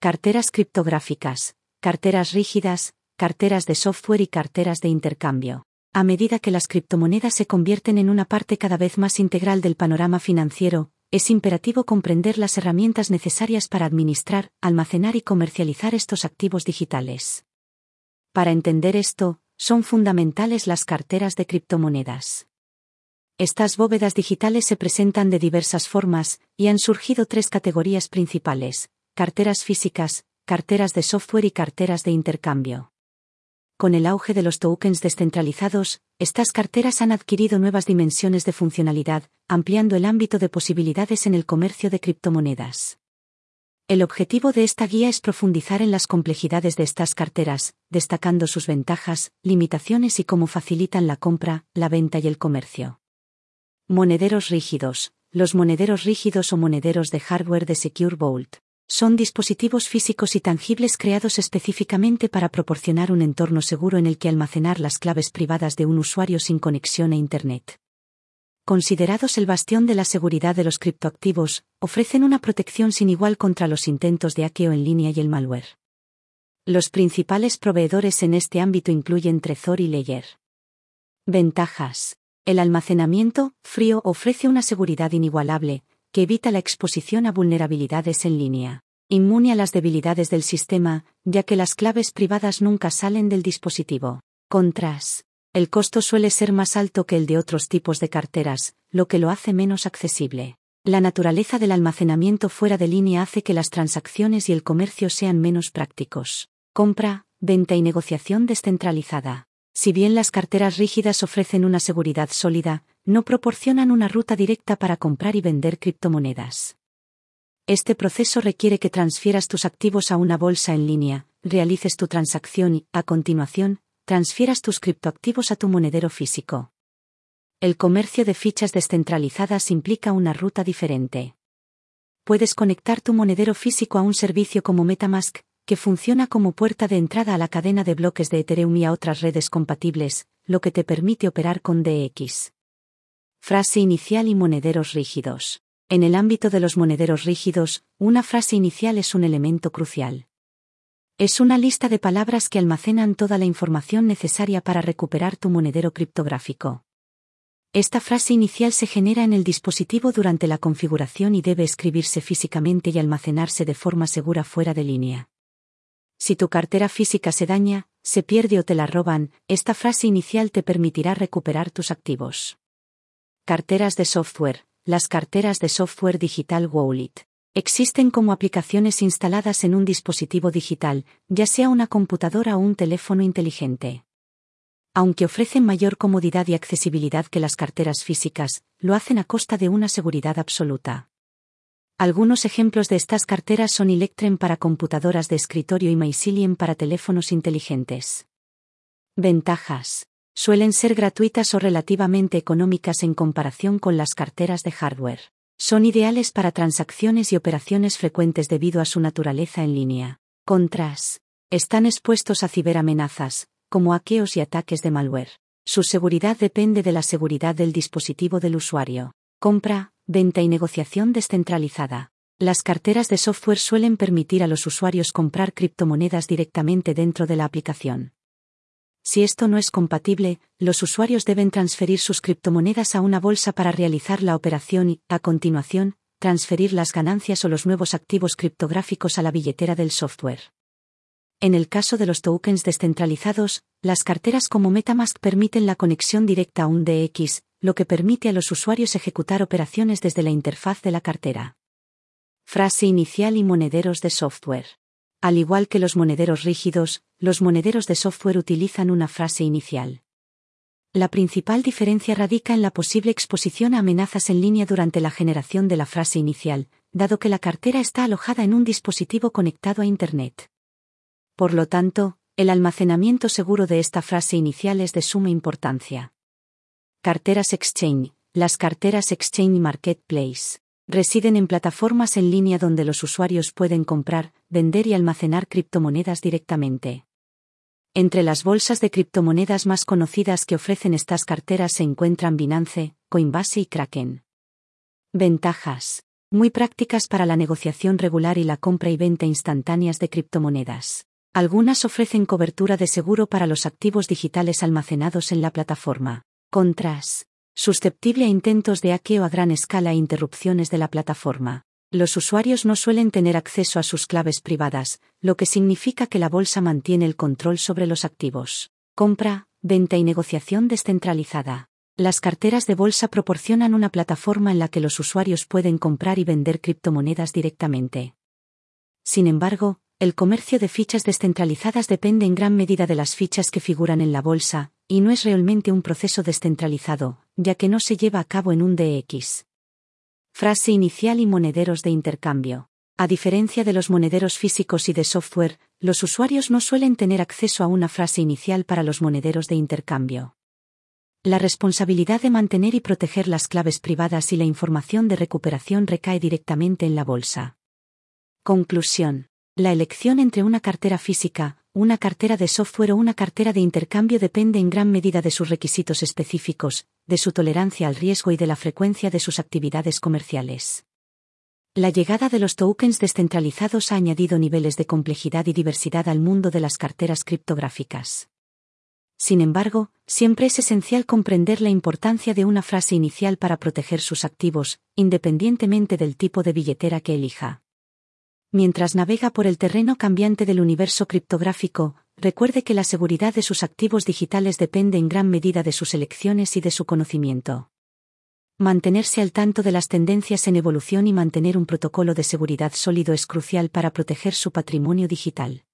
carteras criptográficas, carteras rígidas, carteras de software y carteras de intercambio. A medida que las criptomonedas se convierten en una parte cada vez más integral del panorama financiero, es imperativo comprender las herramientas necesarias para administrar, almacenar y comercializar estos activos digitales. Para entender esto, son fundamentales las carteras de criptomonedas. Estas bóvedas digitales se presentan de diversas formas, y han surgido tres categorías principales, carteras físicas, carteras de software y carteras de intercambio. Con el auge de los tokens descentralizados, estas carteras han adquirido nuevas dimensiones de funcionalidad, ampliando el ámbito de posibilidades en el comercio de criptomonedas. El objetivo de esta guía es profundizar en las complejidades de estas carteras, destacando sus ventajas, limitaciones y cómo facilitan la compra, la venta y el comercio. Monederos rígidos. Los monederos rígidos o monederos de hardware de Secure Vault son dispositivos físicos y tangibles creados específicamente para proporcionar un entorno seguro en el que almacenar las claves privadas de un usuario sin conexión a Internet. Considerados el bastión de la seguridad de los criptoactivos, ofrecen una protección sin igual contra los intentos de hackeo en línea y el malware. Los principales proveedores en este ámbito incluyen Trezor y Ledger. Ventajas. El almacenamiento, frío, ofrece una seguridad inigualable, que evita la exposición a vulnerabilidades en línea. Inmune a las debilidades del sistema, ya que las claves privadas nunca salen del dispositivo. Contras. El costo suele ser más alto que el de otros tipos de carteras, lo que lo hace menos accesible. La naturaleza del almacenamiento fuera de línea hace que las transacciones y el comercio sean menos prácticos. Compra, venta y negociación descentralizada. Si bien las carteras rígidas ofrecen una seguridad sólida, no proporcionan una ruta directa para comprar y vender criptomonedas. Este proceso requiere que transfieras tus activos a una bolsa en línea, realices tu transacción y, a continuación, transfieras tus criptoactivos a tu monedero físico. El comercio de fichas descentralizadas implica una ruta diferente. Puedes conectar tu monedero físico a un servicio como Metamask, que funciona como puerta de entrada a la cadena de bloques de Ethereum y a otras redes compatibles, lo que te permite operar con DX. Frase inicial y monederos rígidos. En el ámbito de los monederos rígidos, una frase inicial es un elemento crucial. Es una lista de palabras que almacenan toda la información necesaria para recuperar tu monedero criptográfico. Esta frase inicial se genera en el dispositivo durante la configuración y debe escribirse físicamente y almacenarse de forma segura fuera de línea. Si tu cartera física se daña, se pierde o te la roban, esta frase inicial te permitirá recuperar tus activos. Carteras de software. Las carteras de software digital Wallet existen como aplicaciones instaladas en un dispositivo digital, ya sea una computadora o un teléfono inteligente. Aunque ofrecen mayor comodidad y accesibilidad que las carteras físicas, lo hacen a costa de una seguridad absoluta. Algunos ejemplos de estas carteras son Electren para computadoras de escritorio y Mycelium para teléfonos inteligentes. Ventajas. Suelen ser gratuitas o relativamente económicas en comparación con las carteras de hardware. Son ideales para transacciones y operaciones frecuentes debido a su naturaleza en línea. Contras. Están expuestos a ciberamenazas, como hackeos y ataques de malware. Su seguridad depende de la seguridad del dispositivo del usuario. Compra, venta y negociación descentralizada. Las carteras de software suelen permitir a los usuarios comprar criptomonedas directamente dentro de la aplicación. Si esto no es compatible, los usuarios deben transferir sus criptomonedas a una bolsa para realizar la operación y, a continuación, transferir las ganancias o los nuevos activos criptográficos a la billetera del software. En el caso de los tokens descentralizados, las carteras como Metamask permiten la conexión directa a un DX, lo que permite a los usuarios ejecutar operaciones desde la interfaz de la cartera. Frase inicial y monederos de software. Al igual que los monederos rígidos, los monederos de software utilizan una frase inicial. La principal diferencia radica en la posible exposición a amenazas en línea durante la generación de la frase inicial, dado que la cartera está alojada en un dispositivo conectado a Internet. Por lo tanto, el almacenamiento seguro de esta frase inicial es de suma importancia. Carteras Exchange. Las carteras Exchange Marketplace residen en plataformas en línea donde los usuarios pueden comprar, vender y almacenar criptomonedas directamente. Entre las bolsas de criptomonedas más conocidas que ofrecen estas carteras se encuentran Binance, Coinbase y Kraken. Ventajas. muy prácticas para la negociación regular y la compra y venta instantáneas de criptomonedas. Algunas ofrecen cobertura de seguro para los activos digitales almacenados en la plataforma. Contras. Susceptible a intentos de hackeo a gran escala e interrupciones de la plataforma. Los usuarios no suelen tener acceso a sus claves privadas, lo que significa que la bolsa mantiene el control sobre los activos. Compra, venta y negociación descentralizada. Las carteras de bolsa proporcionan una plataforma en la que los usuarios pueden comprar y vender criptomonedas directamente. Sin embargo, el comercio de fichas descentralizadas depende en gran medida de las fichas que figuran en la bolsa, y no es realmente un proceso descentralizado, ya que no se lleva a cabo en un DX. Frase inicial y monederos de intercambio. A diferencia de los monederos físicos y de software, los usuarios no suelen tener acceso a una frase inicial para los monederos de intercambio. La responsabilidad de mantener y proteger las claves privadas y la información de recuperación recae directamente en la bolsa. Conclusión. La elección entre una cartera física, una cartera de software o una cartera de intercambio depende en gran medida de sus requisitos específicos, de su tolerancia al riesgo y de la frecuencia de sus actividades comerciales. La llegada de los tokens descentralizados ha añadido niveles de complejidad y diversidad al mundo de las carteras criptográficas. Sin embargo, siempre es esencial comprender la importancia de una frase inicial para proteger sus activos, independientemente del tipo de billetera que elija. Mientras navega por el terreno cambiante del universo criptográfico, recuerde que la seguridad de sus activos digitales depende en gran medida de sus elecciones y de su conocimiento. Mantenerse al tanto de las tendencias en evolución y mantener un protocolo de seguridad sólido es crucial para proteger su patrimonio digital.